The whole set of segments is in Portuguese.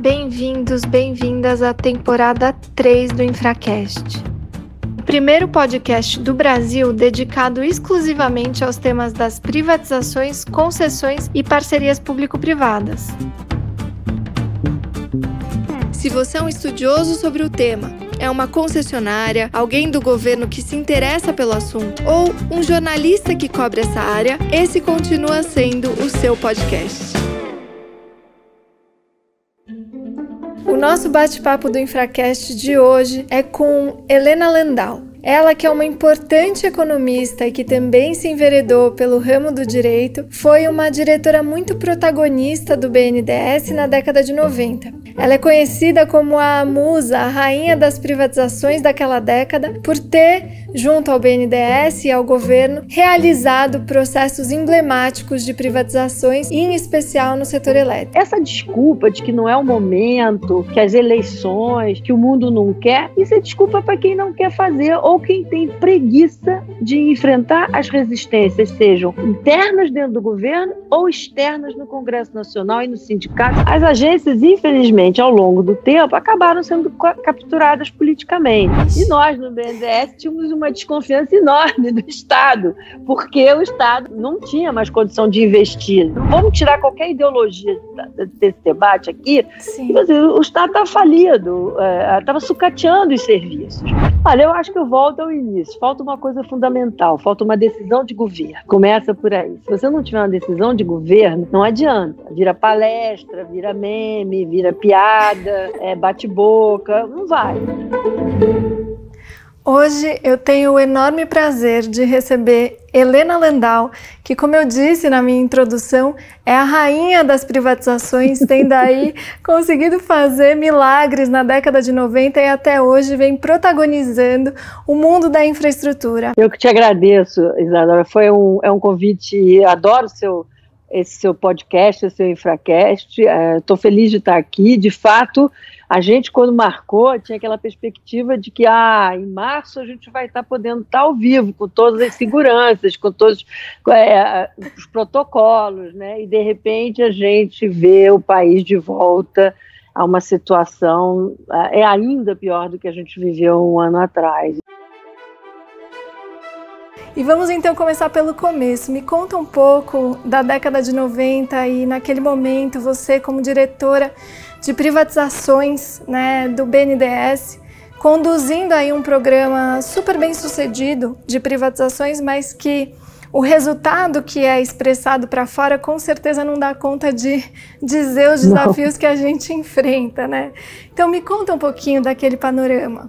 Bem-vindos, bem-vindas à temporada 3 do Infracast. O primeiro podcast do Brasil dedicado exclusivamente aos temas das privatizações, concessões e parcerias público-privadas. Se você é um estudioso sobre o tema, é uma concessionária, alguém do governo que se interessa pelo assunto ou um jornalista que cobre essa área, esse continua sendo o seu podcast. O nosso bate-papo do Infracast de hoje é com Helena Landau. Ela, que é uma importante economista e que também se enveredou pelo ramo do direito, foi uma diretora muito protagonista do BNDES na década de 90. Ela é conhecida como a musa, a rainha das privatizações daquela década, por ter, junto ao BNDES e ao governo, realizado processos emblemáticos de privatizações, em especial no setor elétrico. Essa desculpa de que não é o momento, que as eleições, que o mundo não quer, isso é desculpa para quem não quer fazer ou ou quem tem preguiça de enfrentar as resistências, sejam internas dentro do governo ou externas no Congresso Nacional e no sindicato. As agências, infelizmente, ao longo do tempo, acabaram sendo capturadas politicamente. E nós, no BNDES, tínhamos uma desconfiança enorme do Estado, porque o Estado não tinha mais condição de investir. Não vamos tirar qualquer ideologia desse debate aqui. Sim. O Estado estava falido, estava é, sucateando os serviços. Olha, eu acho que eu volto volta ao início. Falta uma coisa fundamental, falta uma decisão de governo. Começa por aí. Se você não tiver uma decisão de governo, não adianta. Vira palestra, vira meme, vira piada, é, bate-boca, não vai. Hoje eu tenho o enorme prazer de receber Helena Landau, que, como eu disse na minha introdução, é a rainha das privatizações, tendo aí conseguido fazer milagres na década de 90 e até hoje vem protagonizando o mundo da infraestrutura. Eu que te agradeço, Isadora. Foi um, é um convite, adoro seu, esse seu podcast, esse seu Infracast. Estou é, feliz de estar aqui. De fato, a gente, quando marcou, tinha aquela perspectiva de que ah, em março a gente vai estar podendo estar ao vivo, com todas as seguranças, com todos é, os protocolos, né? E de repente a gente vê o país de volta a uma situação é ainda pior do que a gente viveu um ano atrás. E vamos então começar pelo começo. Me conta um pouco da década de 90 e naquele momento você como diretora de privatizações né, do BNDES, conduzindo aí um programa super bem sucedido de privatizações, mas que o resultado que é expressado para fora com certeza não dá conta de dizer os desafios não. que a gente enfrenta, né? Então me conta um pouquinho daquele panorama.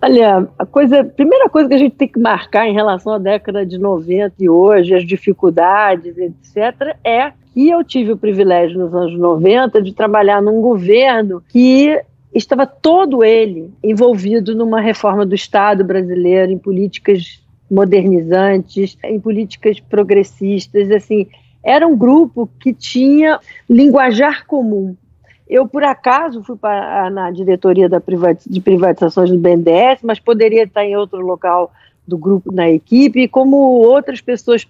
Olha, a coisa, a primeira coisa que a gente tem que marcar em relação à década de 90 e hoje, as dificuldades, etc., é que eu tive o privilégio nos anos 90 de trabalhar num governo que estava todo ele envolvido numa reforma do Estado brasileiro, em políticas modernizantes, em políticas progressistas, assim, era um grupo que tinha linguajar comum. Eu, por acaso, fui para, na diretoria da de privatizações do BNDES, mas poderia estar em outro local do grupo na equipe, e como outras pessoas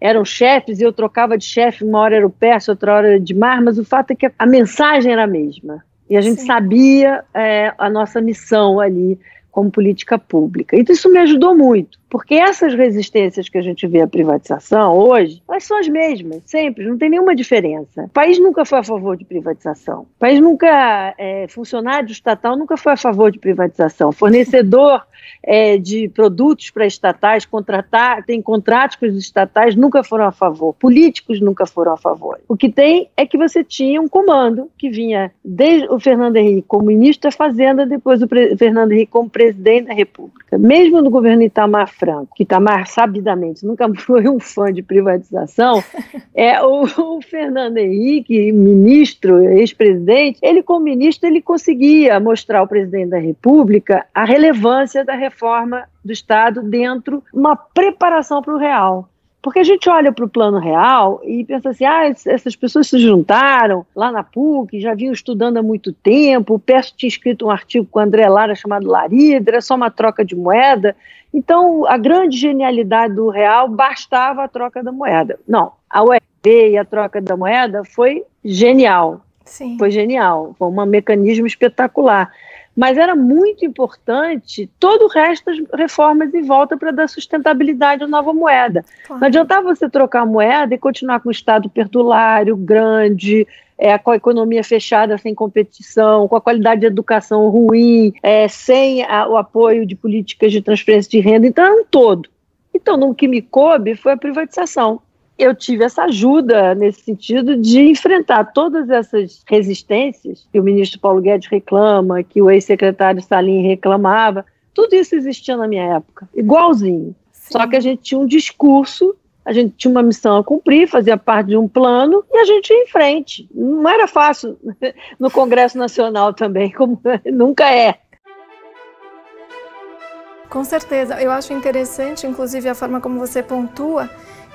eram chefes, e eu trocava de chefe, uma hora era o Persa, outra hora era de Mar, mas o fato é que a mensagem era a mesma. E a gente Sim. sabia é, a nossa missão ali como política pública. Então isso me ajudou muito, porque essas resistências que a gente vê à privatização hoje, elas são as mesmas, sempre, não tem nenhuma diferença. O país nunca foi a favor de privatização. O país nunca, é, funcionário estatal nunca foi a favor de privatização. Fornecedor é, de produtos para estatais, contratar, tem contratos com os estatais, nunca foram a favor. Políticos nunca foram a favor. O que tem é que você tinha um comando que vinha desde o Fernando Henrique como ministro da Fazenda, depois o Fernando Henrique como presidente da República. Mesmo no governo Itamar Franco, que Itamar sabidamente nunca foi um fã de privatização, é o, o Fernando Henrique, ministro, ex-presidente, ele como ministro ele conseguia mostrar ao presidente da República a relevância da reforma do Estado dentro de uma preparação para o real. Porque a gente olha para o plano real e pensa assim: ah, essas pessoas se juntaram lá na PUC, já vinham estudando há muito tempo. O Perso tinha escrito um artigo com o André Lara chamado Larida, era só uma troca de moeda. Então, a grande genialidade do real bastava a troca da moeda. Não, a UFB e a troca da moeda foi genial. Sim. Foi genial, foi um mecanismo espetacular. Mas era muito importante todo o resto das reformas em volta para dar sustentabilidade à nova moeda. Claro. Não adiantava você trocar a moeda e continuar com o Estado perdulário, grande, é, com a economia fechada, sem competição, com a qualidade de educação ruim, é, sem a, o apoio de políticas de transferência de renda. Então, era um todo. Então, no que me coube foi a privatização eu tive essa ajuda nesse sentido de enfrentar todas essas resistências que o ministro Paulo Guedes reclama, que o ex-secretário Salim reclamava. Tudo isso existia na minha época, igualzinho. Sim. Só que a gente tinha um discurso, a gente tinha uma missão a cumprir, fazia parte de um plano e a gente ia em frente. Não era fácil no Congresso Nacional também, como nunca é. Com certeza. Eu acho interessante, inclusive, a forma como você pontua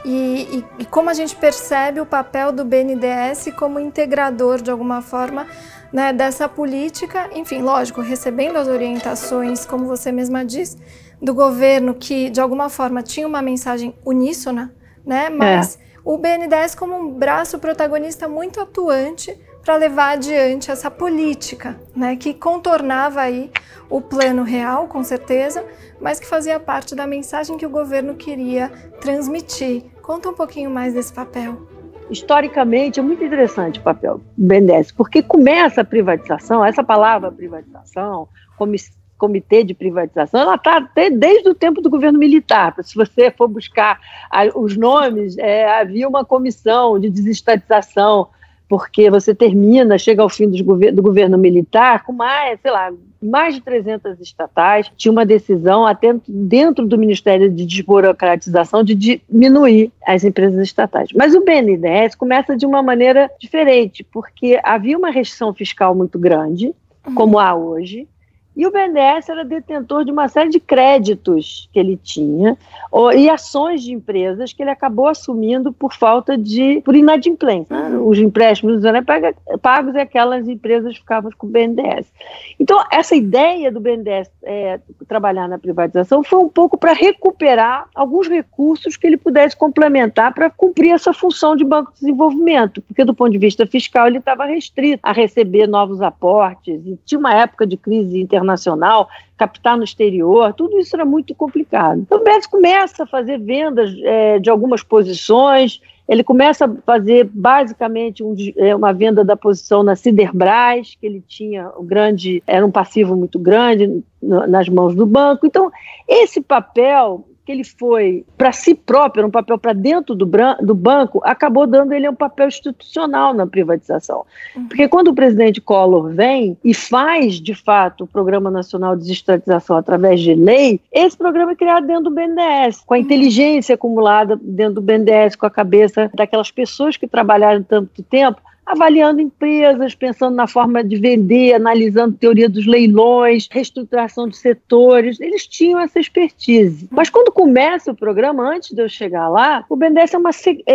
e, e, e, como a gente percebe o papel do BNDES como integrador, de alguma forma, né, dessa política, enfim, lógico, recebendo as orientações, como você mesma diz, do governo que, de alguma forma, tinha uma mensagem uníssona, né, mas é. o BNDES como um braço protagonista muito atuante para levar adiante essa política, né, que contornava aí o plano real, com certeza, mas que fazia parte da mensagem que o governo queria transmitir. Conta um pouquinho mais desse papel. Historicamente, é muito interessante o papel do BNDES, porque começa a privatização, essa palavra privatização, comitê de privatização, ela está até desde o tempo do governo militar. Se você for buscar os nomes, é, havia uma comissão de desestatização porque você termina, chega ao fim do, do governo militar com mais, sei lá, mais de 300 estatais. Tinha uma decisão até dentro do Ministério de Desburocratização de diminuir as empresas estatais. Mas o BNDES começa de uma maneira diferente, porque havia uma restrição fiscal muito grande, como há hoje, e o BNDES era detentor de uma série de créditos que ele tinha e ações de empresas que ele acabou assumindo por falta de, por inadimplência. Né? Os empréstimos eram pagos e aquelas empresas ficavam com o BNDES. Então, essa ideia do BNDES é, trabalhar na privatização foi um pouco para recuperar alguns recursos que ele pudesse complementar para cumprir essa função de banco de desenvolvimento, porque do ponto de vista fiscal ele estava restrito a receber novos aportes e tinha uma época de crise internacional captar no exterior, tudo isso era muito complicado. Então o BES começa a fazer vendas é, de algumas posições, ele começa a fazer basicamente um, é, uma venda da posição na Ciderbras, que ele tinha o grande, era um passivo muito grande nas mãos do banco. Então, esse papel que ele foi para si próprio, um papel para dentro do, do, banco, acabou dando ele um papel institucional na privatização. Uhum. Porque quando o presidente Collor vem e faz, de fato, o Programa Nacional de Desestatização através de lei, esse programa é criado dentro do BNDES, com a uhum. inteligência acumulada dentro do BNDES, com a cabeça daquelas pessoas que trabalharam tanto tempo, avaliando empresas, pensando na forma de vender, analisando teoria dos leilões, reestruturação de setores. Eles tinham essa expertise. Mas quando começa o programa, antes de eu chegar lá, o BNDES é uma,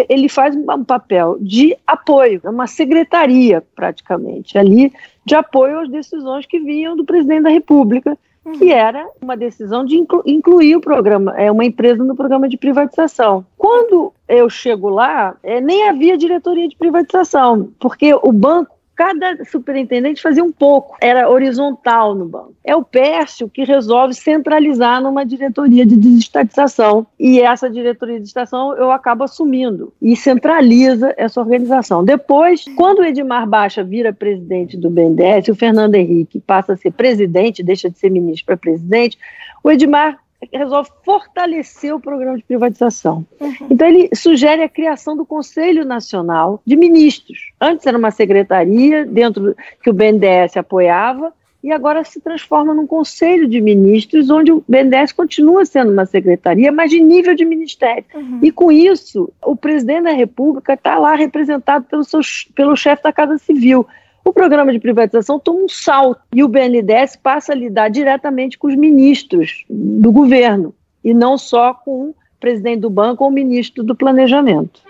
ele faz um papel de apoio, é uma secretaria praticamente ali de apoio às decisões que vinham do presidente da República que era uma decisão de inclu incluir o programa, é uma empresa no programa de privatização. Quando eu chego lá, é, nem havia diretoria de privatização, porque o banco cada superintendente fazia um pouco, era horizontal no banco. É o Pércio que resolve centralizar numa diretoria de desestatização, e essa diretoria de desestatização eu acabo assumindo, e centraliza essa organização. Depois, quando o Edmar Baixa vira presidente do BNDES, o Fernando Henrique passa a ser presidente, deixa de ser ministro para presidente, o Edmar resolve fortalecer o programa de privatização. Uhum. Então, ele sugere a criação do Conselho Nacional de Ministros. Antes era uma secretaria dentro que o BNDES apoiava, e agora se transforma num Conselho de Ministros, onde o BNDES continua sendo uma secretaria, mas de nível de ministério. Uhum. E com isso, o presidente da República está lá representado pelo, seu, pelo chefe da Casa Civil o programa de privatização toma um salto e o BNDES passa a lidar diretamente com os ministros do governo e não só com o presidente do banco ou o ministro do planejamento.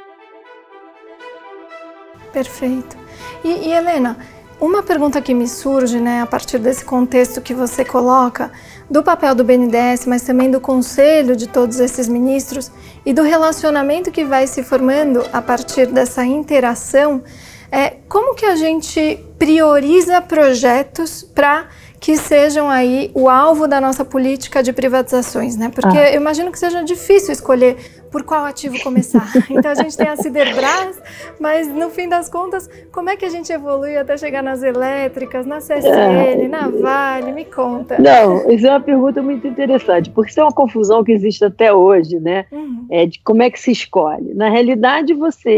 Perfeito. E, e Helena, uma pergunta que me surge, né, a partir desse contexto que você coloca, do papel do BNDES, mas também do conselho de todos esses ministros e do relacionamento que vai se formando a partir dessa interação É, como que a gente prioriza projetos para que sejam aí o alvo da nossa política de privatizações, né? Porque ah. eu imagino que seja difícil escolher por qual ativo começar. Então a gente tem a Ciderbras, mas no fim das contas, como é que a gente evolui até chegar nas elétricas, na CSN, é. na Vale? Me conta. Não, isso é uma pergunta muito interessante, porque isso é uma confusão que existe até hoje, né? Uhum. É de como é que se escolhe. Na realidade, você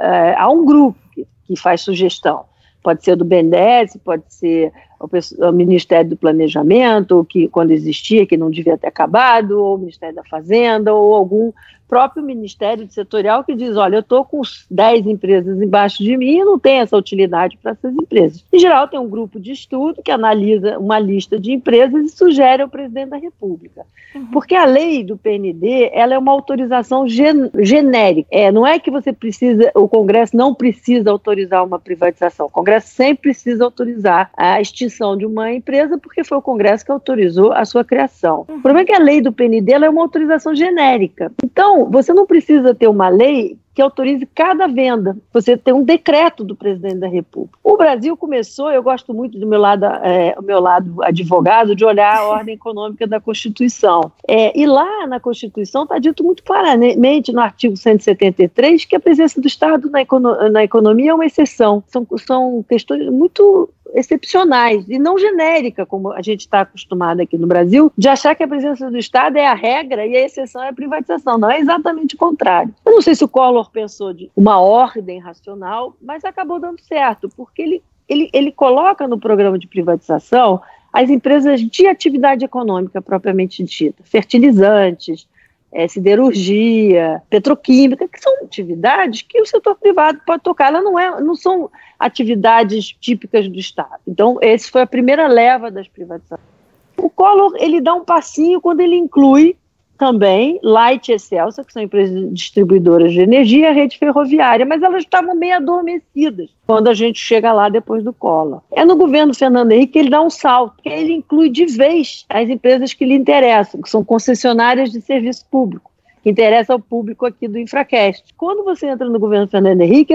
é, há um grupo que, faz sugestão. Pode ser do BNDES, pode ser o, Ministério do Planejamento, que quando existia, que não devia ter acabado, ou o Ministério da Fazenda, ou algum próprio Ministério Setorial que diz, olha, eu estou com 10 empresas embaixo de mim e não tem essa utilidade para essas empresas. Em geral, tem um grupo de estudo que analisa uma lista de empresas e sugere ao presidente da República. Uhum. Porque a lei do PND, ela é uma autorização gen genérica. É, não é que você precisa, o Congresso não precisa autorizar uma privatização. O Congresso sempre precisa autorizar a extinção de uma empresa porque foi o Congresso que autorizou a sua criação. O problema é que a lei do PND é uma autorização genérica. Então, você não precisa ter uma lei que autorize cada venda. Você tem um decreto do presidente da República. O Brasil começou, eu gosto muito do meu lado, é, meu lado advogado, de olhar a ordem econômica da Constituição. É, e lá na Constituição está dito muito claramente, no artigo 173, que a presença do Estado na, econo na economia é uma exceção. São, são questões muito excepcionais e não genérica, como a gente está acostumado aqui no Brasil, de achar que a presença do Estado é a regra e a exceção é a privatização. Não é exatamente o contrário. Eu não sei se o Collor pensou de uma ordem racional, mas acabou dando certo, porque ele, ele, ele coloca no programa de privatização as empresas de atividade econômica propriamente dita, fertilizantes, é, siderurgia, petroquímica, que são atividades que o setor privado pode tocar. Elas não, é, não são atividades típicas do Estado. Então, essa foi a primeira leva das privatizações. O Collor ele dá um passinho quando ele inclui também Light e Excelsa, que são empresas distribuidoras de energia, rede ferroviária, mas elas estavam meio adormecidas quando a gente chega lá depois do Collor. É no governo Fernando Henrique que ele dá um salto, que ele inclui de vez as empresas que lhe interessam, que são concessionárias de serviço público que interessa ao público aqui do Infracast. Quando você entra no governo Fernando Henrique,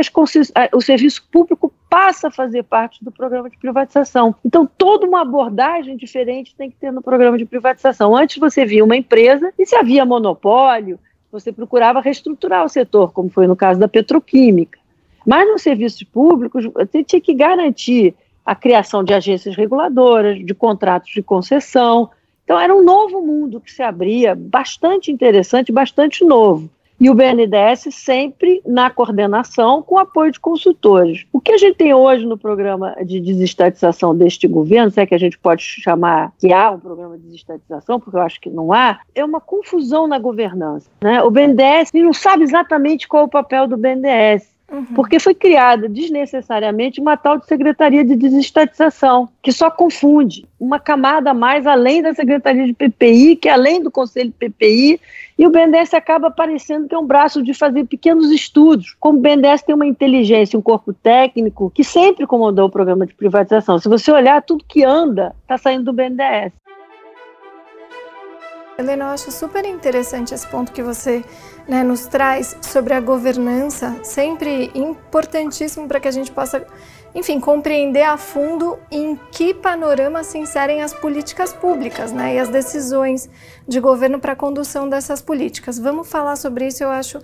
o serviço público passa a fazer parte do programa de privatização. Então, toda uma abordagem diferente tem que ter no programa de privatização. Antes você via uma empresa e se havia monopólio, você procurava reestruturar o setor, como foi no caso da petroquímica. Mas nos serviços públicos, você tinha que garantir a criação de agências reguladoras, de contratos de concessão, então era um novo mundo que se abria, bastante interessante, bastante novo. E o BNDES sempre na coordenação com apoio de consultores. O que a gente tem hoje no programa de desestatização deste governo, se é que a gente pode chamar que há um programa de desestatização, porque eu acho que não há, é uma confusão na governança. Né? O BNDES não sabe exatamente qual é o papel do BNDES. Uhum. Porque foi criada desnecessariamente uma tal de Secretaria de Desestatização, que só confunde uma camada a mais além da Secretaria de PPI, que é além do Conselho de PPI, e o BNDES acaba parecendo que é um braço de fazer pequenos estudos. Como o BNDES tem uma inteligência, um corpo técnico, que sempre comandou o programa de privatização. Se você olhar, tudo que anda está saindo do BNDES. Helena, eu acho super interessante esse ponto que você né, nos traz sobre a governança, sempre importantíssimo para que a gente possa, enfim, compreender a fundo em que panorama se inserem as políticas públicas né, e as decisões de governo para a condução dessas políticas. Vamos falar sobre isso, eu acho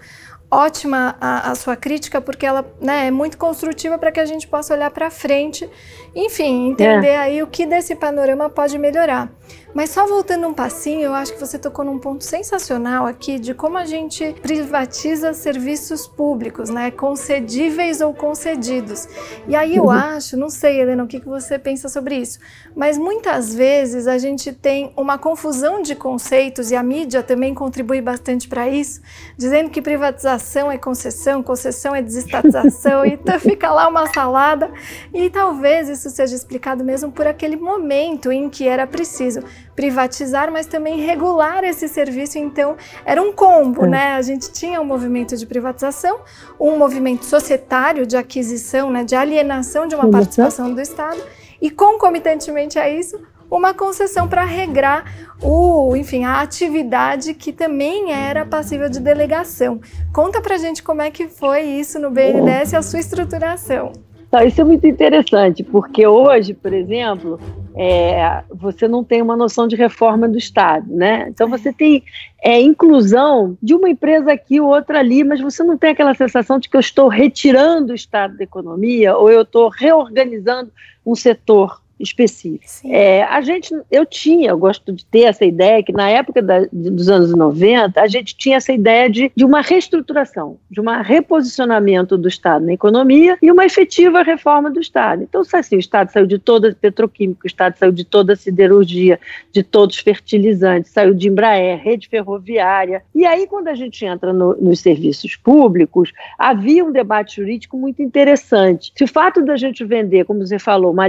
ótima a, a, sua crítica, porque ela né, é muito construtiva para que a gente possa olhar para frente, enfim, entender é. aí o que desse panorama pode melhorar. Mas só voltando um passinho, eu acho que você tocou num ponto sensacional aqui de como a gente privatiza serviços públicos, né? Concedíveis ou concedidos. E aí eu uhum. acho, não sei, Helena, o que você pensa sobre isso, mas muitas vezes a gente tem uma confusão de conceitos e a mídia também contribui bastante para isso, dizendo que privatização é concessão, concessão é desestatização, então fica lá uma salada. E talvez isso seja explicado mesmo por aquele momento em que era preciso privatizar, mas também regular esse serviço. Então, era um combo, né? A gente tinha um movimento de privatização, um movimento societário de aquisição, né, de alienação de uma participação do Estado, e concomitantemente a isso, uma concessão para regrar o, enfim, a atividade que também era passível de delegação. Conta pra gente como é que foi isso no BNDES e a sua estruturação. Então, isso é muito interessante, porque hoje, por exemplo, é, você não tem uma noção de reforma do Estado, né? Então você tem é, inclusão de uma empresa aqui, outra ali, mas você não tem aquela sensação de que eu estou retirando o Estado da economia ou eu estou reorganizando um setor específico. É, a gente, eu tinha, eu gosto de ter essa ideia que na época da, dos anos 90, a gente tinha essa ideia de, de uma reestruturação, de um reposicionamento do Estado na economia e uma efetiva reforma do Estado. Então, assim, o Estado saiu de toda a petroquímica, o Estado saiu de toda a siderurgia, de todos os fertilizantes, saiu de Embraer, rede ferroviária. E aí, quando a gente entra no, nos serviços públicos, havia um debate jurídico muito interessante. Se o fato da gente vender, como você falou, uma,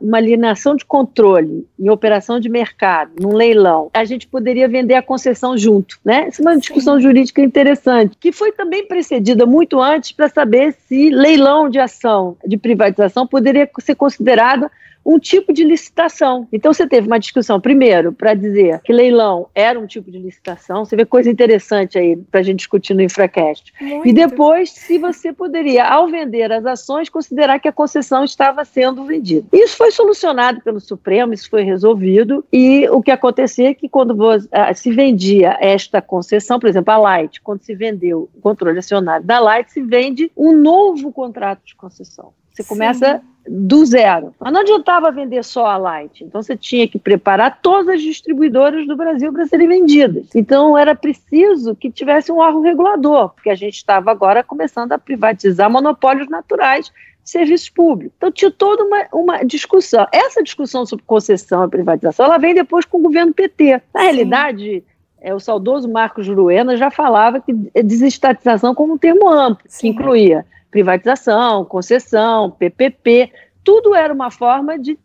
uma alienação de controle em operação de mercado, num leilão, a gente poderia vender a concessão junto, né? Isso é uma discussão Sim. jurídica interessante, que foi também precedida muito antes para saber se leilão de ação de privatização poderia ser considerado um tipo de licitação. Então você teve uma discussão, primeiro, para dizer que leilão era um tipo de licitação, você vê coisa interessante aí para a gente discutir no Infracast. Muito. E depois, se você poderia, ao vender as ações, considerar que a concessão estava sendo vendida. Isso foi solucionado pelo Supremo, isso foi resolvido, e o que acontecia é que quando você, ah, se vendia esta concessão, por exemplo, a Light, quando se vendeu o controle acionário da Light, se vende um novo contrato de concessão. Você Sim. Do zero. Mas não adiantava vender só a Light. Então você tinha que preparar todas as distribuidoras do Brasil para serem vendidas. Então era preciso que tivesse um órgão regulador, porque a gente estava agora começando a privatizar monopólios naturais de serviços públicos. Então tinha toda uma, uma discussão. Essa discussão sobre concessão e privatização, ela vem depois com o governo PT. Na Sim. realidade, é, o saudoso Marcos Juruena já falava que desestatização como um termo amplo, Sim. que incluía privatização, concessão, PPP, tudo era uma forma de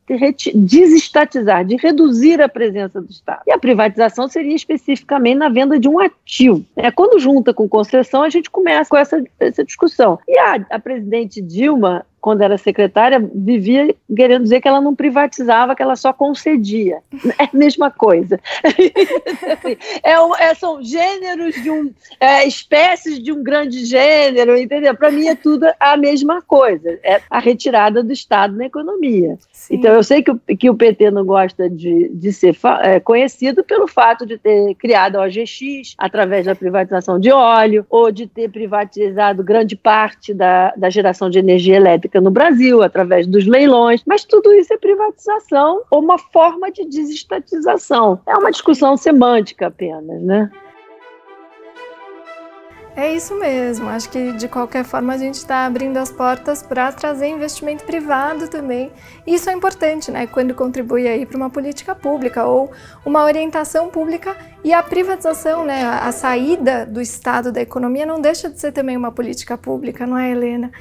desestatizar, de reduzir a presença do Estado. E a privatização seria especificamente na venda de um ativo. É, quando junta com concessão, a gente começa com essa, essa discussão. E a, a presidente Dilma quando era secretária, vivia querendo dizer que ela não privatizava, que ela só concedia. É a mesma coisa. é, é, são gêneros de um. É, espécies de um grande gênero, entendeu? Para mim é tudo a mesma coisa. É a retirada do Estado na economia. Sim. Então eu sei que o, que o PT não gosta de, de ser é, conhecido pelo fato de ter criado a OGX através da privatização de óleo, ou de ter privatizado grande parte da, da geração de energia elétrica no Brasil, através dos leilões, mas tudo isso é privatização ou uma forma de desestatização. É uma discussão semântica apenas, né? É isso mesmo. Acho que de qualquer forma a gente está abrindo as portas para trazer investimento privado também. Isso é importante, né? Quando contribui aí para uma política pública ou uma orientação pública e a privatização, né? A saída do Estado da economia não deixa de ser também uma política pública, não é, Helena?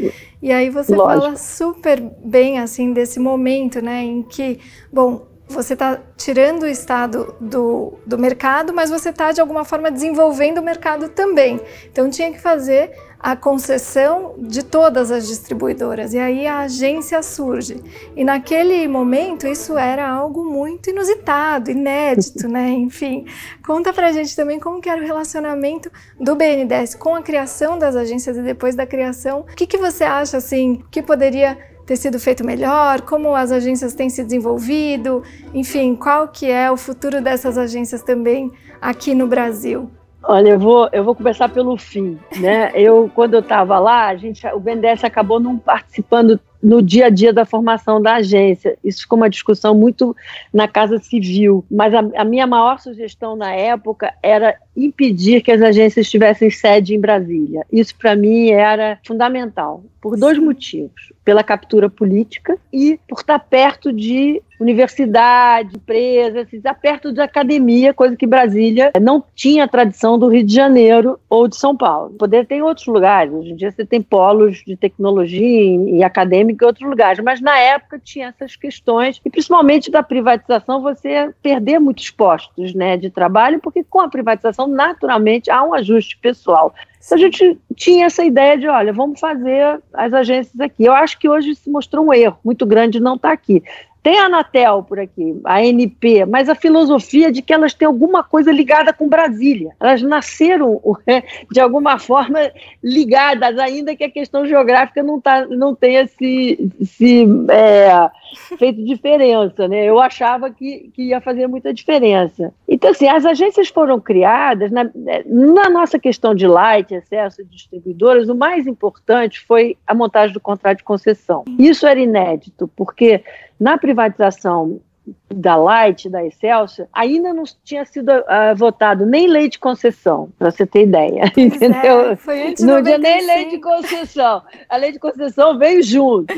E aí você Lógico. fala super bem assim desse momento, né? Em que, bom, você está tirando o Estado do, do mercado, mas você está, de alguma forma, desenvolvendo o mercado também. Então, tinha que fazer a concessão de todas as distribuidoras. E aí a agência surge. E naquele momento, isso era algo muito inusitado, inédito, né? Enfim, conta pra gente também como que era o relacionamento do BNDES com a criação das agências e depois da criação. O que, que você acha, assim, que poderia ter sido feito melhor, como as agências têm se desenvolvido, enfim, qual que é o futuro dessas agências também aqui no Brasil? Olha, eu vou, eu vou começar pelo fim, né? Eu, quando eu estava lá, a gente, o BNDES acabou não participando no dia a dia da formação da agência. Isso ficou uma discussão muito na Casa Civil. Mas a, a minha maior sugestão na época era impedir que as agências tivessem sede em Brasília. Isso, para mim, era fundamental, por dois motivos. Pela captura política e por estar perto de universidade, empresas, estar perto de academia, coisa que Brasília não tinha tradição do Rio de Janeiro ou de São Paulo. Poder tem em outros lugares. Hoje em dia você tem polos de tecnologia e acadêmica em outros lugares, mas na época tinha essas questões e principalmente da privatização você perder muitos postos, né, de trabalho, porque com a privatização então, naturalmente, há um ajuste pessoal. A gente tinha essa ideia de, olha, vamos fazer as agências aqui. Eu acho que hoje se mostrou um erro muito grande não estar tá aqui. Tem a Anatel por aqui, a ANP, mas a filosofia de que elas têm alguma coisa ligada com Brasília. Elas nasceram, de alguma forma, ligadas, ainda que a questão geográfica não, tá, não tenha se, se é, feito diferença. Né? Eu achava que, que ia fazer muita diferença. Então, assim, as agências foram criadas, na, na nossa questão de light, excesso de distribuidoras, o mais importante foi a montagem do contrato de concessão. Isso era inédito, porque na privatização da Light, da Excelsior, ainda não tinha sido uh, votado nem lei de concessão, para você ter ideia. entendeu? É, foi antes não tinha nem lei de concessão. A lei de concessão veio junto.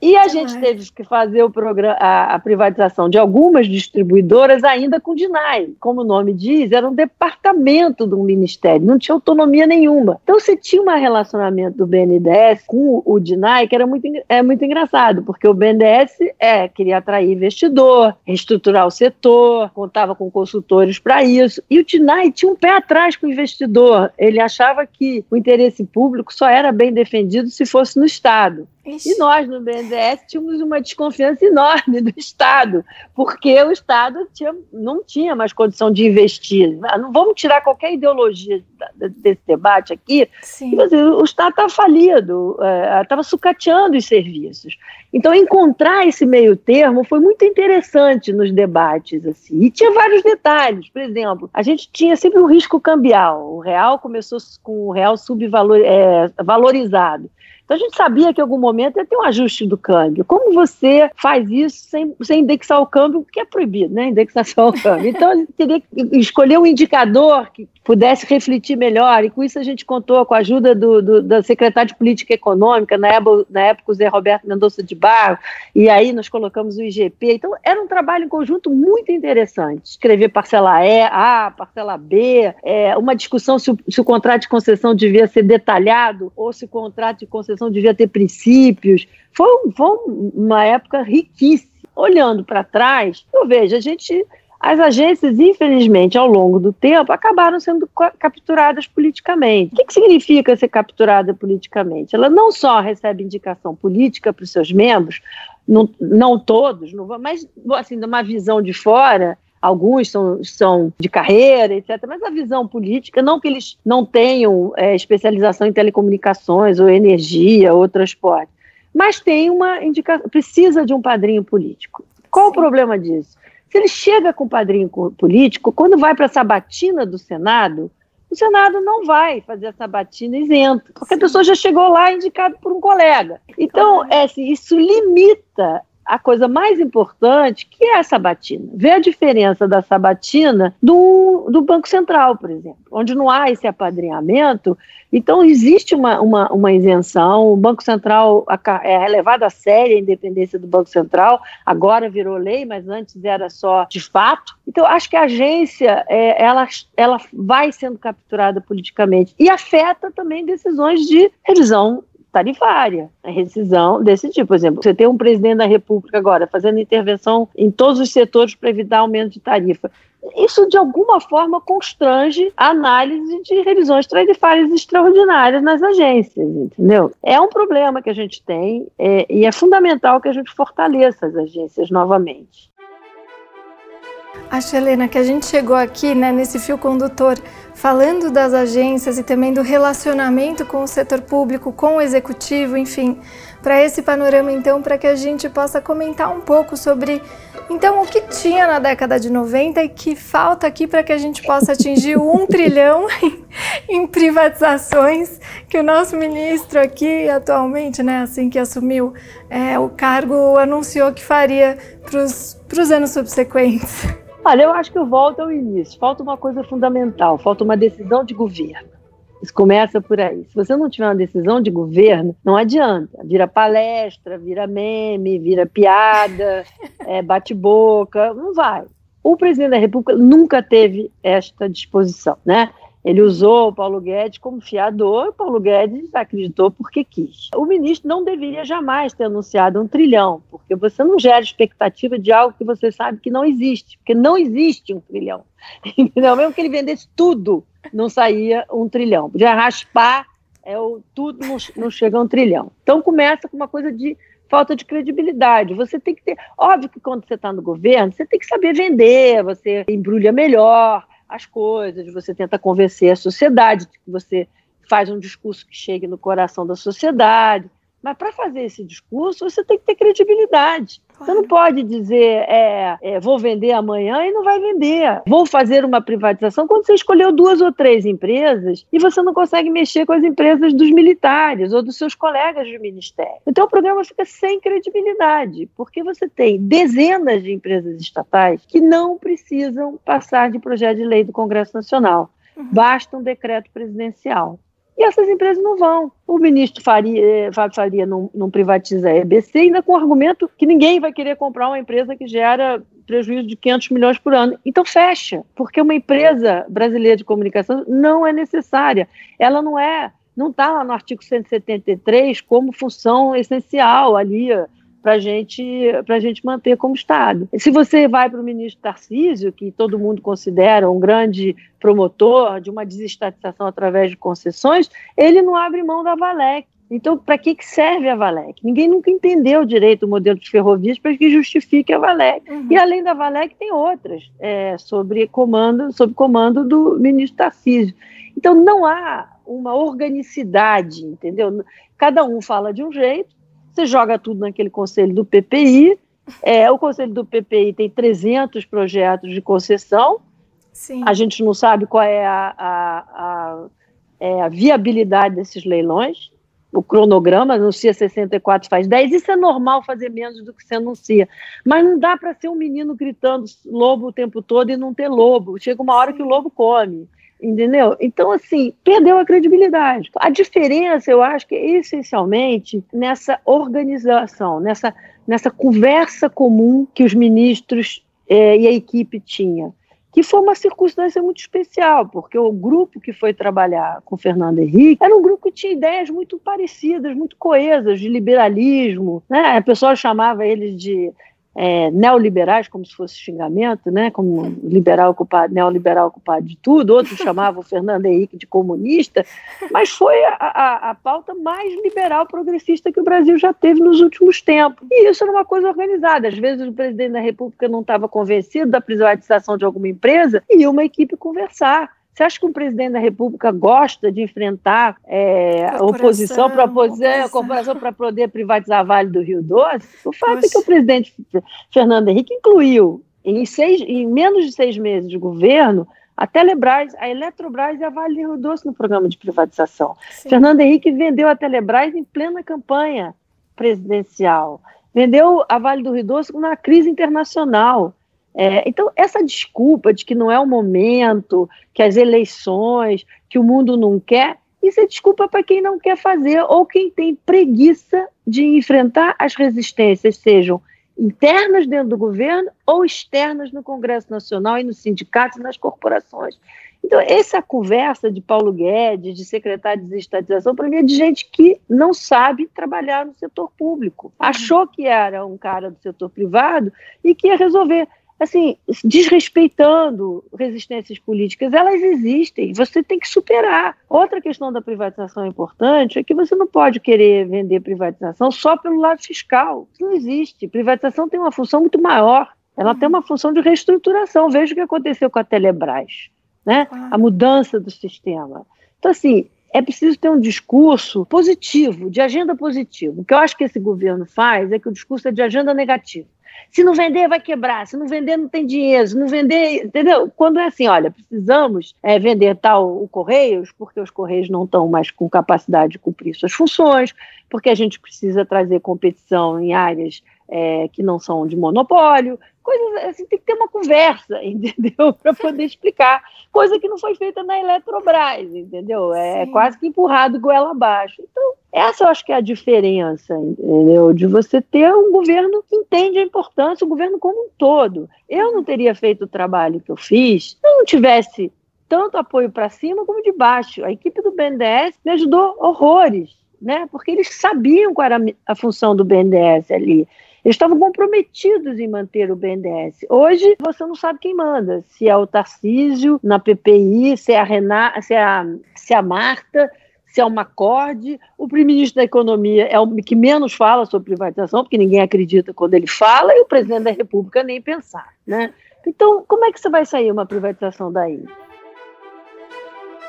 E a gente teve que fazer o programa, a, a, privatização de algumas distribuidoras ainda com DINAI. Como o nome diz, era um departamento do ministério, não tinha autonomia nenhuma. Então você tinha um relacionamento do BNDES com o DINAI que era muito, é muito engraçado, porque o BNDES é, queria atrair investidor, reestruturar o setor, contava com consultores para isso. E o DINAI tinha um pé atrás com o investidor. Ele achava que o interesse público só era bem defendido se fosse no Estado. Ixi. E nós, no BNDES, tínhamos uma desconfiança enorme do Estado, porque o Estado tinha, não tinha mais condição de investir. Ah, não vamos tirar qualquer ideologia desse debate aqui. Assim, o Estado estava falido, estava é, sucateando os serviços. Então, encontrar esse meio termo foi muito interessante nos debates. Assim. E tinha vários detalhes. Por exemplo, a gente tinha sempre um risco cambial. O real começou com o real subvalorizado. É, então a gente sabia que em algum momento ia ter um ajuste do câmbio. Como você faz isso sem, sem indexar o câmbio, que é proibido, né? Indexação ao câmbio. Então a gente teria que escolher um indicador que pudesse refletir melhor, e com isso a gente contou com a ajuda do, do da secretária de Política Econômica, na época, na época o Zé Roberto Mendonça de Barro, e aí nós colocamos o IGP. Então era um trabalho em conjunto muito interessante. Escrever parcela E, A, parcela B, é, uma discussão se o, se o contrato de concessão devia ser detalhado ou se o contrato de concessão devia ter princípios. Foi, foi uma época riquíssima. Olhando para trás, eu vejo, a gente as agências, infelizmente, ao longo do tempo, acabaram sendo capturadas politicamente. O que, que significa ser capturada politicamente? Ela não só recebe indicação política para os seus membros, não, não todos, não, mas assim, numa visão de fora, alguns são, são de carreira, etc., mas a visão política, não que eles não tenham é, especialização em telecomunicações, ou energia, ou transporte, mas tem uma indicação, precisa de um padrinho político. Qual Sim. o problema disso? Se ele chega com padrinho político, quando vai para a sabatina do Senado, o Senado não vai fazer a sabatina isento, porque Sim. a pessoa já chegou lá indicada por um colega. Então, é, assim, isso limita a coisa mais importante, que é a sabatina. Vê a diferença da sabatina do, do Banco Central, por exemplo, onde não há esse apadrinhamento, então existe uma, uma, uma isenção, o Banco Central é levado a sério a independência do Banco Central, agora virou lei, mas antes era só de fato. Então, acho que a agência, é, ela, ela vai sendo capturada politicamente e afeta também decisões de revisão tarifária, a rescisão desse tipo. Por exemplo, você tem um presidente da República agora fazendo intervenção em todos os setores para evitar aumento de tarifa. Isso, de alguma forma, constrange a análise de revisões tarifárias extraordinárias nas agências, entendeu? É um problema que a gente tem é, e é fundamental que a gente fortaleça as agências novamente. Acho, Helena, que a gente chegou aqui né, nesse fio condutor falando das agências e também do relacionamento com o setor público, com o executivo, enfim, para esse panorama então, para que a gente possa comentar um pouco sobre então o que tinha na década de 90 e que falta aqui para que a gente possa atingir o um trilhão em privatizações que o nosso ministro aqui atualmente, né, assim que assumiu é, o cargo, anunciou que faria para os anos subsequentes. Olha, eu acho que eu volto ao início. Falta uma coisa fundamental, falta uma decisão de governo. Isso começa por aí. Se você não tiver uma decisão de governo, não adianta. Vira palestra, vira meme, vira piada, é, bate-boca, não vai. O presidente da República nunca teve esta disposição, né? Ele usou o Paulo Guedes como fiador, o Paulo Guedes acreditou porque quis. O ministro não deveria jamais ter anunciado um trilhão, porque você não gera expectativa de algo que você sabe que não existe, porque não existe um trilhão. Entendeu? Mesmo que ele vendesse tudo, não saía um trilhão. Podia raspar é o tudo não, não chega a um trilhão. Então começa com uma coisa de falta de credibilidade. Você tem que ter. Óbvio que quando você está no governo, você tem que saber vender, você embrulha melhor as coisas, você tenta convencer a sociedade você faz um discurso que chegue no coração da sociedade. Mas para fazer esse discurso, você tem que ter credibilidade. Claro. Você não pode dizer, é, é, vou vender amanhã e não vai vender. Vou fazer uma privatização quando você escolheu duas ou três empresas e você não consegue mexer com as empresas dos militares ou dos seus colegas do ministério. Então o programa fica sem credibilidade, porque você tem dezenas de empresas estatais que não precisam passar de projeto de lei do Congresso Nacional. Uhum. Basta um decreto presidencial. E essas empresas não vão. O ministro Faria, eh, Fábio Faria não, não privatiza a EBC, ainda com o argumento que ninguém vai querer comprar uma empresa que gera prejuízo de 500 milhões por ano. Então fecha, porque uma empresa brasileira de comunicação não é necessária. Ela não é, não está lá no artigo 173 como função essencial ali para gente, a gente manter como Estado. Se você vai para o ministro Tarcísio, que todo mundo considera um grande promotor de uma desestatização através de concessões, ele não abre mão da Valec. Então, para que, que serve a Valec? Ninguém nunca entendeu direito o modelo de ferrovias para que justifique a Valec. Uhum. E além da Valec, tem outras é, sobre comando, sob comando do ministro Tarcísio. Então, não há uma organicidade, entendeu? Cada um fala de um jeito, você joga tudo naquele conselho do PPI. É, o conselho do PPI tem 300 projetos de concessão. Sim. A gente não sabe qual é a, a, a, é a viabilidade desses leilões. O cronograma anuncia 64, faz 10. Isso é normal fazer menos do que se anuncia. Mas não dá para ser um menino gritando lobo o tempo todo e não ter lobo. Chega uma hora que o lobo come entendeu? Então, assim, perdeu a credibilidade. A diferença, eu acho que é essencialmente nessa organização, nessa, nessa conversa comum que os ministros eh, e a equipe tinha, que foi uma circunstância muito especial, porque o grupo que foi trabalhar com Fernando Henrique era um grupo que tinha ideias muito parecidas, muito coesas, de liberalismo, né? A pessoa chamava eles de é, neoliberais, como se fosse xingamento, né, como liberal ocupado, neoliberal ocupado de tudo, outros chamavam o Fernando Henrique de comunista, mas foi a, a, a, pauta mais liberal progressista que o Brasil já teve nos últimos tempos. E isso era uma coisa organizada. Às vezes o presidente da República não estava convencido da privatização de alguma empresa e ia uma equipe conversar. Você acha que um presidente da República gosta de enfrentar é, a oposição para a corporação para poder privatizar a Vale do Rio Doce? O fato é que o presidente Fernando Henrique incluiu em, seis, em menos de seis meses de governo a Telebrás, a Eletrobras e a Vale do Rio Doce no programa de privatização. Sim. Fernando Henrique vendeu a Telebrás em plena campanha presidencial. Vendeu a Vale do Rio Doce na crise internacional. É, então, essa desculpa de que não é o momento, que as eleições, que o mundo não quer, isso é desculpa para quem não quer fazer ou quem tem preguiça de enfrentar as resistências, sejam internas dentro do governo ou externas no Congresso Nacional e nos sindicatos e nas corporações. Então, essa conversa de Paulo Guedes, de secretário de desestatização, para mim é de gente que não sabe trabalhar no setor público. Achou que era um cara do setor privado e que ia resolver assim, desrespeitando resistências políticas, elas existem, você tem que superar. Outra questão da privatização importante é que você não pode querer vender privatização só pelo lado fiscal. Isso não existe. Privatização tem uma função muito maior. Ela tem uma função de reestruturação. Veja o que aconteceu com a Telebrás, né? A mudança do sistema. Então, assim, é preciso ter um discurso positivo, de agenda positiva. O que eu acho que esse governo faz é que o discurso é de agenda negativa. Se não vender, vai quebrar. Se não vender, não tem dinheiro. Se não vender, entendeu? Quando é assim, olha, precisamos é, vender tal o Correios, porque os Correios não estão mais com capacidade de cumprir suas funções, porque a gente precisa trazer competição em áreas é, que não são de monopólio, coisas assim, tem que ter uma conversa, entendeu? Para poder explicar. Coisa que não foi feita na Eletrobras, entendeu? É Sim. quase que empurrado goela abaixo. Então, essa eu acho que é a diferença, entendeu? De você ter um governo que entende a importância, o governo como um todo. Eu não teria feito o trabalho que eu fiz se eu não tivesse tanto apoio para cima como de baixo. A equipe do BNDES me ajudou horrores, né? Porque eles sabiam qual era a função do BNDES ali. Eles estavam comprometidos em manter o BNDES. Hoje você não sabe quem manda, se é o Tarcísio na PPI, se é a Renata, se é a, se é a Marta, se é uma acorde. O primeiro-ministro da Economia é o que menos fala sobre privatização, porque ninguém acredita quando ele fala, e o presidente da República nem pensar. Né? Então, como é que você vai sair uma privatização daí?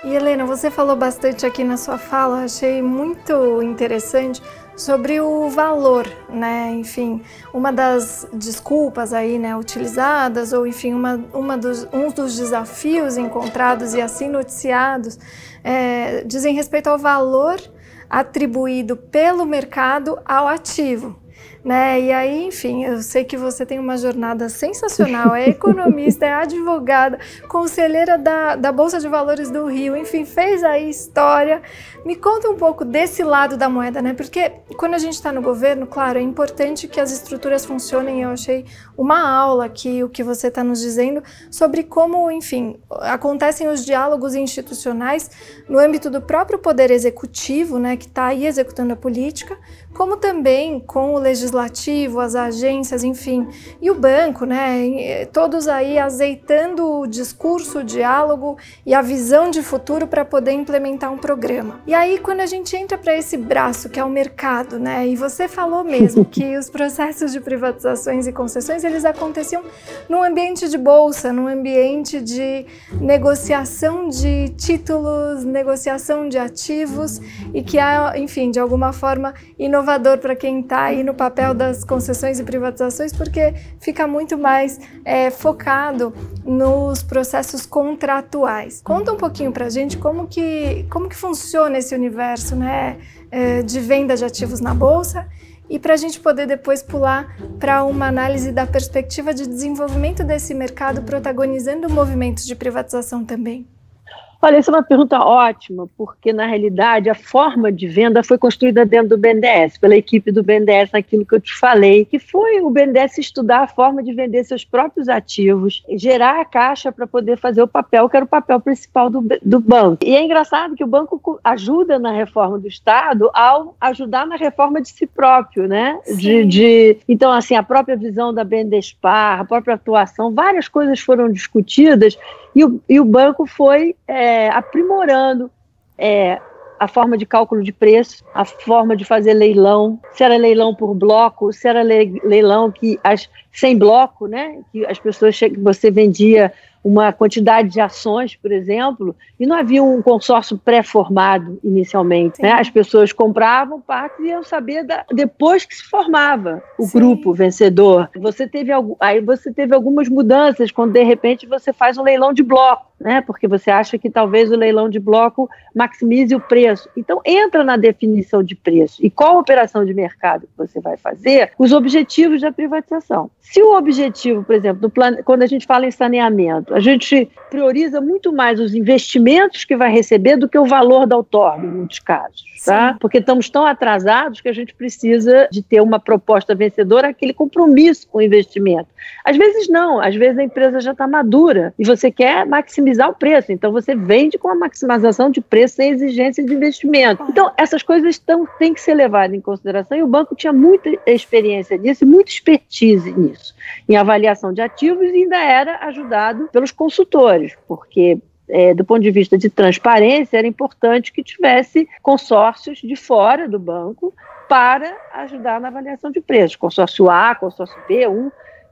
E Helena, você falou bastante aqui na sua fala, achei muito interessante sobre o valor, né? Enfim, uma das desculpas aí, né, utilizadas, ou enfim, uma, uma dos, um dos desafios encontrados e assim noticiados é, dizem respeito ao valor atribuído pelo mercado ao ativo né? E aí, enfim, eu sei que você tem uma jornada sensacional, é economista, é advogada, conselheira da, da Bolsa de Valores do Rio, enfim, fez aí história. Me conta um pouco desse lado da moeda, né? Porque quando a gente está no governo, claro, é importante que as estruturas funcionem. Eu achei uma aula aqui, o que você está nos dizendo, sobre como, enfim, acontecem os diálogos institucionais no âmbito do próprio poder executivo, né, que está aí executando a política, como também com o legislativo, as agências, enfim, e o banco, né, todos aí azeitando o discurso, o diálogo e a visão de futuro para poder implementar um programa. E aí quando a gente entra para esse braço que é o mercado, né, e você falou mesmo que os processos de privatizações e concessões eles aconteciam num ambiente de bolsa, num ambiente de negociação de títulos, negociação de ativos e que há, enfim, de alguma forma inovador para quem está aí no papel das concessões e privatizações, porque fica muito mais é, focado nos processos contratuais. Conta um pouquinho para a gente como que, como que funciona esse universo né, é, de venda de ativos na Bolsa e para a gente poder depois pular para uma análise da perspectiva de desenvolvimento desse mercado, protagonizando movimentos de privatização também. Olha, essa é uma pergunta ótima, porque na realidade a forma de venda foi construída dentro do BNDES, pela equipe do BNDES, naquilo que eu te falei, que foi o BNDES estudar a forma de vender seus próprios ativos, gerar a caixa para poder fazer o papel, que era o papel principal do, do banco. E é engraçado que o banco ajuda na reforma do Estado ao ajudar na reforma de si próprio, né? De, de, então, assim, a própria visão da BNDESPAR, a própria atuação, várias coisas foram discutidas e o, e o banco foi é, aprimorando é, a forma de cálculo de preço, a forma de fazer leilão, se era leilão por bloco, se era leilão que as sem bloco, né, que as pessoas você vendia uma quantidade de ações, por exemplo, e não havia um consórcio pré-formado inicialmente. Né? As pessoas compravam partes e iam saber da, depois que se formava o Sim. grupo vencedor. Você teve aí você teve algumas mudanças quando de repente você faz um leilão de bloco, né? Porque você acha que talvez o leilão de bloco maximize o preço. Então entra na definição de preço e qual operação de mercado que você vai fazer, os objetivos da privatização. Se o objetivo, por exemplo, plano, quando a gente fala em saneamento, a gente prioriza muito mais os investimentos que vai receber do que o valor da outorga, em muitos casos, tá? Porque estamos tão atrasados que a gente precisa de ter uma proposta vencedora, aquele compromisso com o investimento. Às vezes não, às vezes a empresa já está madura e você quer maximizar o preço, então você vende com a maximização de preço sem exigência de investimento. Então, essas coisas estão, têm que ser levadas em consideração e o banco tinha muita experiência nisso muita expertise nisso, em avaliação de ativos e ainda era ajudado pelos consultores, porque é, do ponto de vista de transparência, era importante que tivesse consórcios de fora do banco para ajudar na avaliação de preços. Consórcio A, consórcio B, um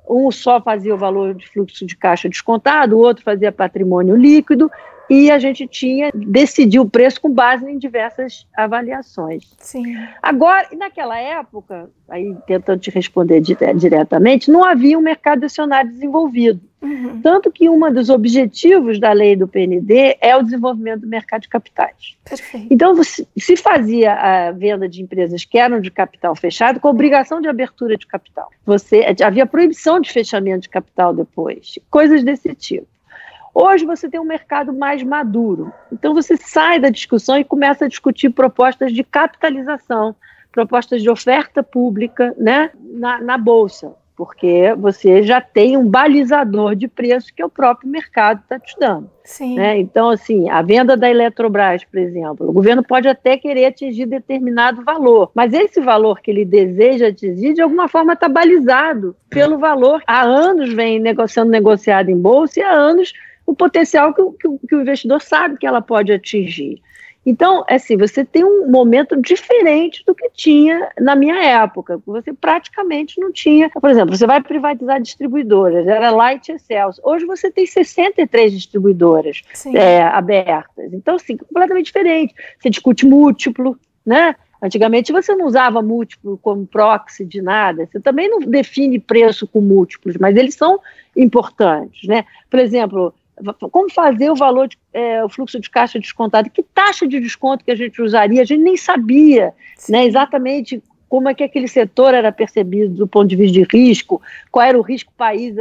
um só fazia o valor de fluxo de caixa descontado, o outro fazia patrimônio líquido, e a gente tinha decidiu o preço com base em diversas avaliações. Sim. Agora, naquela época, aí tentando te responder diretamente, não havia um mercado acionário desenvolvido. Uhum. Tanto que um dos objetivos da lei do PND é o desenvolvimento do mercado de capitais. Perfeito. Então, se fazia a venda de empresas que eram de capital fechado com obrigação de abertura de capital. Você havia proibição de fechamento de capital depois, coisas desse tipo. Hoje você tem um mercado mais maduro. Então você sai da discussão e começa a discutir propostas de capitalização, propostas de oferta pública né, na, na Bolsa, porque você já tem um balizador de preço que o próprio mercado está te dando. Sim. Né? Então, assim, a venda da Eletrobras, por exemplo, o governo pode até querer atingir determinado valor, mas esse valor que ele deseja atingir, de alguma forma, está balizado pelo valor. Há anos vem negociando negociado em bolsa e há anos o potencial que, que, que o investidor sabe que ela pode atingir. Então, assim, você tem um momento diferente do que tinha na minha época. Você praticamente não tinha. Por exemplo, você vai privatizar distribuidoras, era Light e Celso. Hoje você tem 63 distribuidoras é, abertas. Então, assim, completamente diferente. Você discute múltiplo, né? Antigamente você não usava múltiplo como proxy de nada, você também não define preço com múltiplos, mas eles são importantes, né? Por exemplo, como fazer o valor, de, é, o fluxo de caixa descontado, que taxa de desconto que a gente usaria, a gente nem sabia né, exatamente como é que aquele setor era percebido do ponto de vista de risco, qual era o risco país.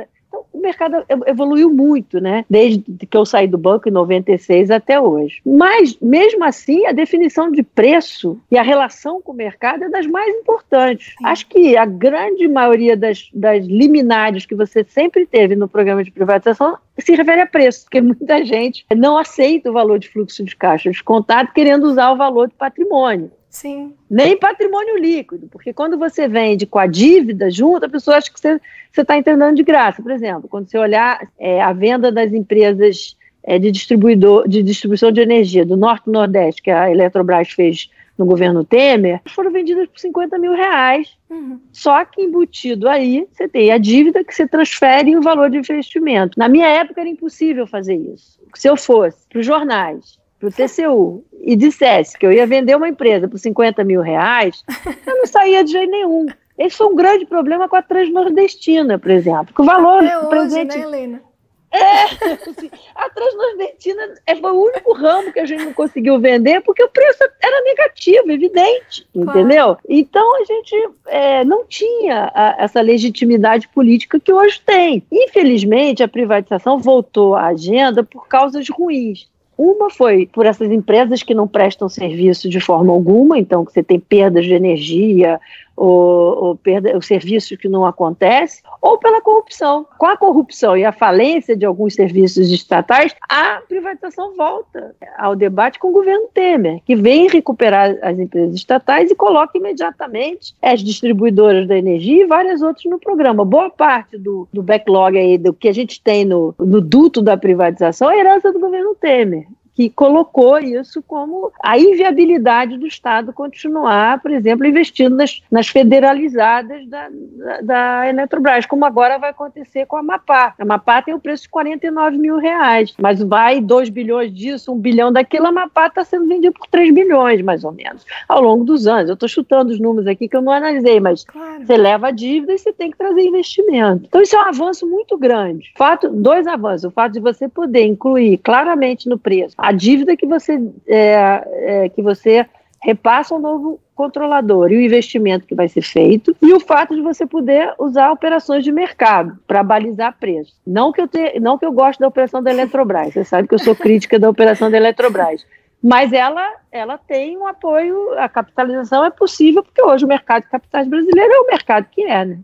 O mercado evoluiu muito, né? Desde que eu saí do banco em 96 até hoje. Mas, mesmo assim, a definição de preço e a relação com o mercado é das mais importantes. Sim. Acho que a grande maioria das, das liminares que você sempre teve no programa de privatização se refere a preço, porque muita gente não aceita o valor de fluxo de caixa descontado querendo usar o valor de patrimônio. Sim. Nem patrimônio líquido, porque quando você vende com a dívida junto, a pessoa acha que você está entregando de graça. Por exemplo, quando você olhar é, a venda das empresas é, de, distribuidor, de distribuição de energia do Norte e Nordeste, que a Eletrobras fez no governo Temer, foram vendidas por 50 mil reais. Uhum. Só que embutido aí, você tem a dívida que você transfere em o valor de investimento. Na minha época era impossível fazer isso. Se eu fosse para os jornais para o TCU e dissesse que eu ia vender uma empresa por 50 mil reais, eu não saía de jeito nenhum. Esse foi um grande problema com a Transnordestina, por exemplo. Que o valor Até hoje, presente. Né, Helena? É, assim, a Transnordestina é, foi o único ramo que a gente não conseguiu vender porque o preço era negativo, evidente, claro. entendeu? Então a gente é, não tinha a, essa legitimidade política que hoje tem. Infelizmente, a privatização voltou à agenda por causas ruins. Uma foi por essas empresas que não prestam serviço de forma alguma, então que você tem perdas de energia, ou, ou perda, o serviço que não acontece, ou pela corrupção. Com a corrupção e a falência de alguns serviços estatais, a privatização volta ao debate com o governo Temer, que vem recuperar as empresas estatais e coloca imediatamente as distribuidoras da energia e várias outras no programa. Boa parte do, do backlog aí, do que a gente tem no, no duto da privatização é herança do governo Temer que colocou isso como a inviabilidade do Estado continuar, por exemplo, investindo nas, nas federalizadas da, da, da, Eletrobras, como agora vai acontecer com a Mapá. A Mapá tem o preço de 49 mil reais, mas vai 2 bilhões disso, 1 bilhão daquilo, a Mapá está sendo vendida por 3 bilhões, mais ou menos, ao longo dos anos. Eu estou chutando os números aqui que eu não analisei, mas claro. você leva a dívida e você tem que trazer investimento. Então, isso é um avanço muito grande. Fato, dois avanços. O fato de você poder incluir claramente no preço a dívida que você, é, é, que você repassa ao novo controlador e o investimento que vai ser feito e o fato de você poder usar operações de mercado para balizar preço. Não que eu te, não que eu goste da operação da Eletrobras, você sabe que eu sou crítica da operação da Eletrobras, mas ela ela tem um apoio, a capitalização é possível porque hoje o mercado de capitais brasileiro é o mercado que é, né?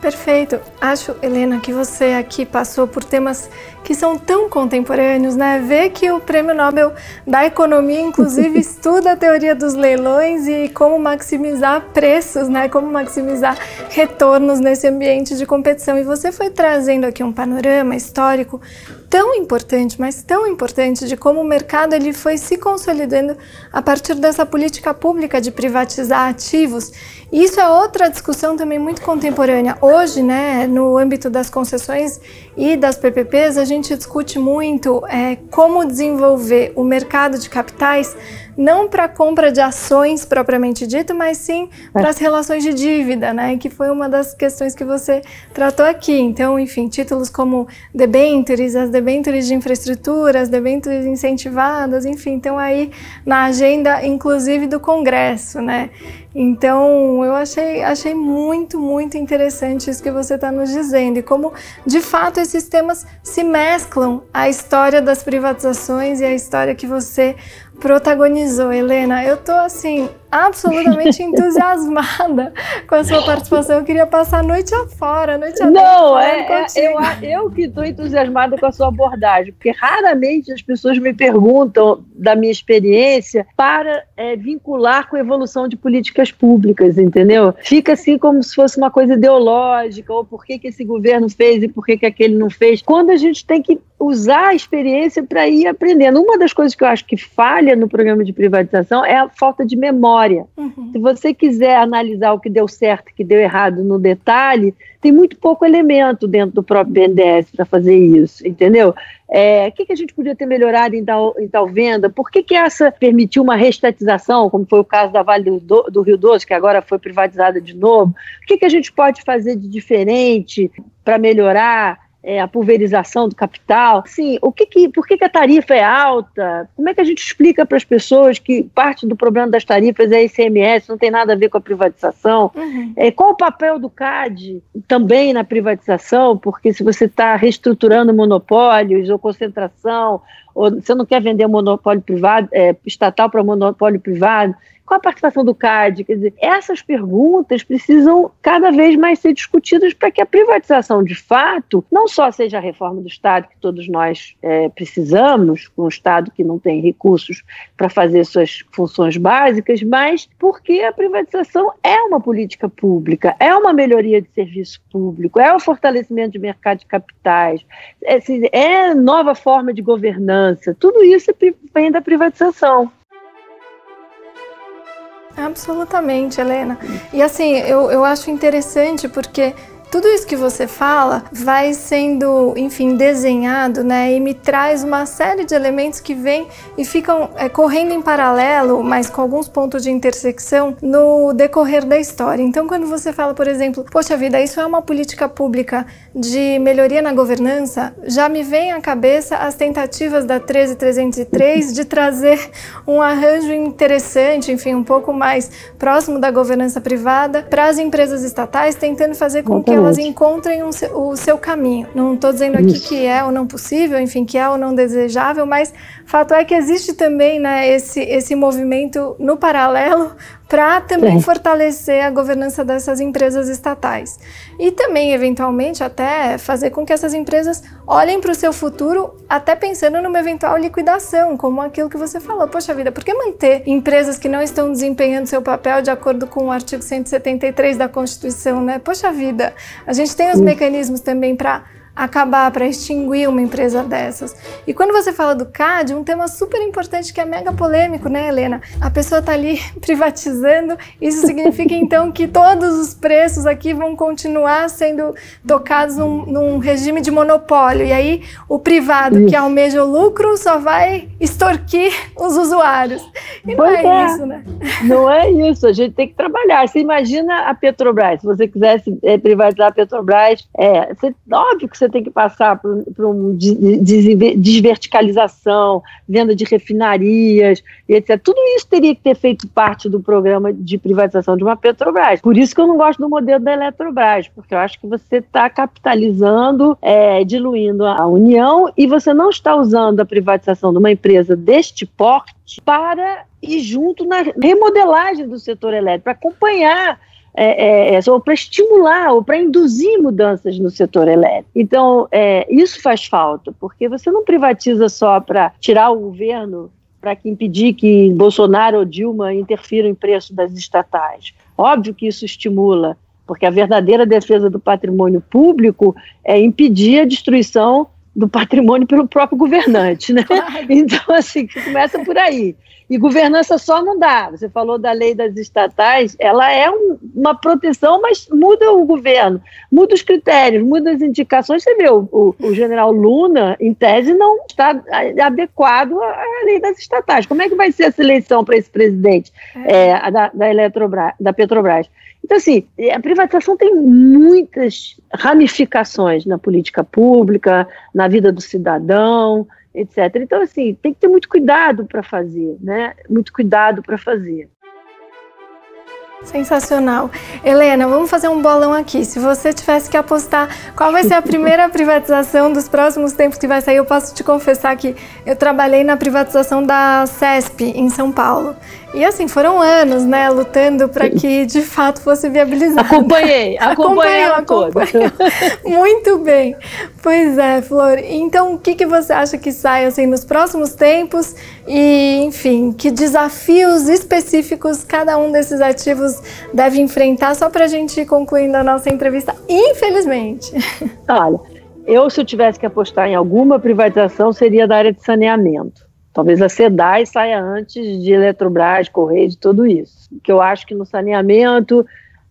Perfeito. Acho, Helena, que você aqui passou por temas que são tão contemporâneos, né? Vê que o Prêmio Nobel da Economia, inclusive, estuda a teoria dos leilões e como maximizar preços, né? Como maximizar retornos nesse ambiente de competição. E você foi trazendo aqui um panorama histórico tão importante, mas tão importante de como o mercado ele foi se consolidando a partir dessa política pública de privatizar ativos. E isso é outra discussão também muito contemporânea. Hoje, né, no âmbito das concessões e das PPPs, a gente discute muito é, como desenvolver o mercado de capitais não para compra de ações propriamente dito, mas sim para as relações de dívida, né? Que foi uma das questões que você tratou aqui. Então, enfim, títulos como debentures, as debentures de infraestrutura, as debentures incentivadas, enfim, então aí na agenda, inclusive do Congresso, né? Então, eu achei, achei muito, muito interessante isso que você está nos dizendo e como, de fato, esses temas se mesclam a história das privatizações e a história que você protagonizou, Helena. Eu tô assim absolutamente entusiasmada com a sua participação. Eu queria passar a noite afora, a noite afora. Não, é, é eu, eu que estou entusiasmada com a sua abordagem, porque raramente as pessoas me perguntam da minha experiência para é, vincular com a evolução de políticas públicas, entendeu? Fica assim como se fosse uma coisa ideológica, ou por que, que esse governo fez e por que, que aquele não fez, quando a gente tem que usar a experiência para ir aprendendo. Uma das coisas que eu acho que falha no programa de privatização é a falta de memória. Uhum. Se você quiser analisar o que deu certo e o que deu errado no detalhe, tem muito pouco elemento dentro do próprio BNDES para fazer isso, entendeu? É, o que, que, a gente podia ter melhorado em tal, em tal venda? Por que, que essa permitiu uma restatização, como foi o caso da Vale do, do Rio Doce, que agora foi privatizada de novo? O que, que a gente pode fazer de diferente para melhorar? É, a pulverização do capital. Sim, o que que, por que, que a tarifa é alta? Como é que a gente explica para as pessoas que parte do problema das tarifas é ICMS, não tem nada a ver com a privatização? Uhum. É, qual o papel do CAD também na privatização? Porque se você está reestruturando monopólios ou concentração, ou você não quer vender monopólio privado, é, estatal para monopólio privado, qual a participação do CAD? Quer dizer, essas perguntas precisam cada vez mais ser discutidas para que a privatização, de fato, não só seja a reforma do Estado que todos nós é, precisamos, um Estado que não tem recursos para fazer suas funções básicas, mas porque a privatização é uma política pública, é uma melhoria de serviço público, é o fortalecimento de mercado de capitais, é, é nova forma de governança, tudo isso vem da privatização. Absolutamente, Helena. E assim, eu, eu acho interessante porque tudo isso que você fala vai sendo, enfim, desenhado, né? E me traz uma série de elementos que vêm e ficam é, correndo em paralelo, mas com alguns pontos de intersecção no decorrer da história. Então, quando você fala, por exemplo, poxa vida, isso é uma política pública de melhoria na governança, já me vem à cabeça as tentativas da 13303 de trazer um arranjo interessante, enfim, um pouco mais próximo da governança privada para as empresas estatais, tentando fazer com que elas encontrem um, o seu caminho. Não estou dizendo aqui Isso. que é ou não possível, enfim, que é ou não desejável, mas fato é que existe também né, esse, esse movimento no paralelo para também é. fortalecer a governança dessas empresas estatais. E também, eventualmente, até fazer com que essas empresas olhem para o seu futuro, até pensando numa eventual liquidação, como aquilo que você falou. Poxa vida, por que manter empresas que não estão desempenhando seu papel de acordo com o artigo 173 da Constituição, né? Poxa vida, a gente tem os mecanismos também para acabar, para extinguir uma empresa dessas. E quando você fala do CAD, um tema super importante que é mega polêmico, né, Helena? A pessoa está ali privatizando, isso significa então que todos os preços aqui vão continuar sendo tocados num, num regime de monopólio. E aí o privado isso. que almeja o lucro só vai extorquir os usuários. E não é, é, isso, né? Não é isso, a gente tem que trabalhar. Você imagina a Petrobras, se você quisesse é, privatizar a Petrobras, é, você, óbvio que você tem que passar por uma desverticalização, venda de refinarias, etc. Tudo isso teria que ter feito parte do programa de privatização de uma Petrobras. Por isso que eu não gosto do modelo da Eletrobras, porque eu acho que você está capitalizando, é, diluindo a União e você não está usando a privatização de uma empresa deste porte para ir junto na remodelagem do setor elétrico, para acompanhar é, é, é ou para estimular ou para induzir mudanças no setor elétrico. Então, é, isso faz falta, porque você não privatiza só para tirar o governo para impedir que Bolsonaro ou Dilma interfiram em preço das estatais. Óbvio que isso estimula, porque a verdadeira defesa do patrimônio público é impedir a destruição do patrimônio pelo próprio governante, né? Então, assim, começa por aí. E governança só não dá. Você falou da lei das estatais, ela é um, uma proteção, mas muda o governo, muda os critérios, muda as indicações. Você vê, o, o, o general Luna, em tese, não está adequado à lei das estatais. Como é que vai ser essa eleição para esse presidente é. É, da, da, Eletrobras, da Petrobras? Então, assim, a privatização tem muitas ramificações na política pública, na vida do cidadão, etc. Então, assim, tem que ter muito cuidado para fazer, né? Muito cuidado para fazer. Sensacional. Helena, vamos fazer um bolão aqui. Se você tivesse que apostar qual vai ser a primeira privatização dos próximos tempos que vai sair, eu posso te confessar que eu trabalhei na privatização da CESP em São Paulo. E assim, foram anos, né, lutando para que de fato fosse viabilizado. Acompanhei, acompanhei ela toda. Muito bem. Pois é, Flor. Então, o que, que você acha que sai assim nos próximos tempos? E, enfim, que desafios específicos cada um desses ativos deve enfrentar, só para a gente ir concluindo a nossa entrevista, infelizmente. Olha, eu se eu tivesse que apostar em alguma privatização, seria da área de saneamento Talvez a SEDAI saia antes de Eletrobras, Correio, de tudo isso. Que eu acho que no saneamento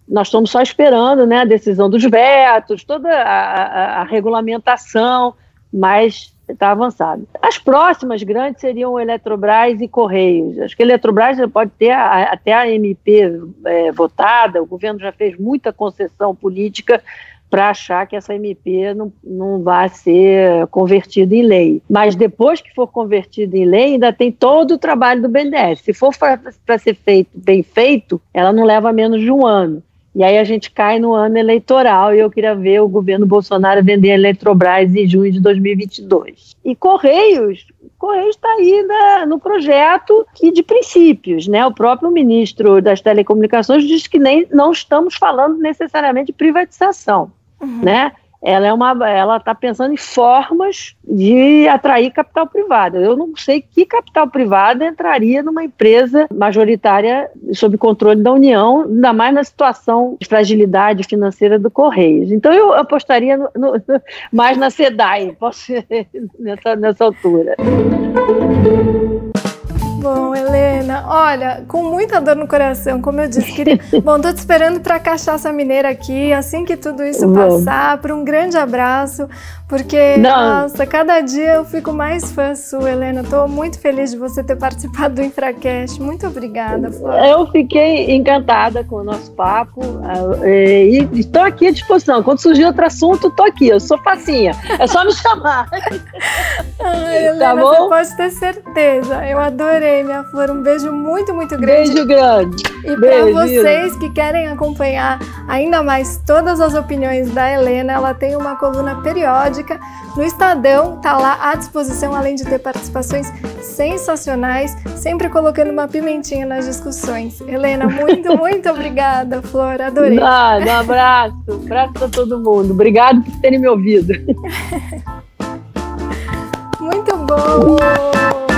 nós estamos só esperando né, a decisão dos vetos, toda a, a, a regulamentação, mas está avançado. As próximas grandes seriam Eletrobras e Correios. Acho que a Eletrobras pode ter a, até a MP é, votada, o governo já fez muita concessão política para achar que essa MP não, não vai ser convertida em lei. Mas depois que for convertida em lei, ainda tem todo o trabalho do BNDES. Se for para ser feito bem feito, ela não leva menos de um ano. E aí a gente cai no ano eleitoral e eu queria ver o governo Bolsonaro vender a Eletrobras em junho de 2022. E Correios, Correios está aí na, no projeto e de princípios, né? O próprio ministro das Telecomunicações diz que nem não estamos falando necessariamente de privatização uhum. né? Ela é uma, ela está pensando em formas de atrair capital privado. Eu não sei que capital privado entraria numa empresa majoritária sob controle da União, ainda mais na situação de fragilidade financeira do Correios. Então eu apostaria no, no, mais na SEDAI, posso nessa, nessa altura. Bom, Helena, olha, com muita dor no coração, como eu disse, queria. Bom, tô te esperando para cachaça mineira aqui, assim que tudo isso passar, para um grande abraço, porque, Não. nossa, cada dia eu fico mais fã sua, Helena. Tô muito feliz de você ter participado do Infracast. Muito obrigada, Flor. Eu fiquei encantada com o nosso papo ah, e estou aqui à disposição. Quando surgir outro assunto, tô aqui. Eu sou facinha. É só me chamar. Ai, Helena, tá bom? você pode ter certeza. Eu adorei adorei, minha flor. Um beijo muito, muito grande. Beijo grande. E para vocês que querem acompanhar ainda mais todas as opiniões da Helena, ela tem uma coluna periódica no Estadão, tá lá à disposição, além de ter participações sensacionais, sempre colocando uma pimentinha nas discussões. Helena, muito, muito obrigada, Flor. Adorei. Nada, um abraço. Um abraço para todo mundo. Obrigado por terem me ouvido. muito bom.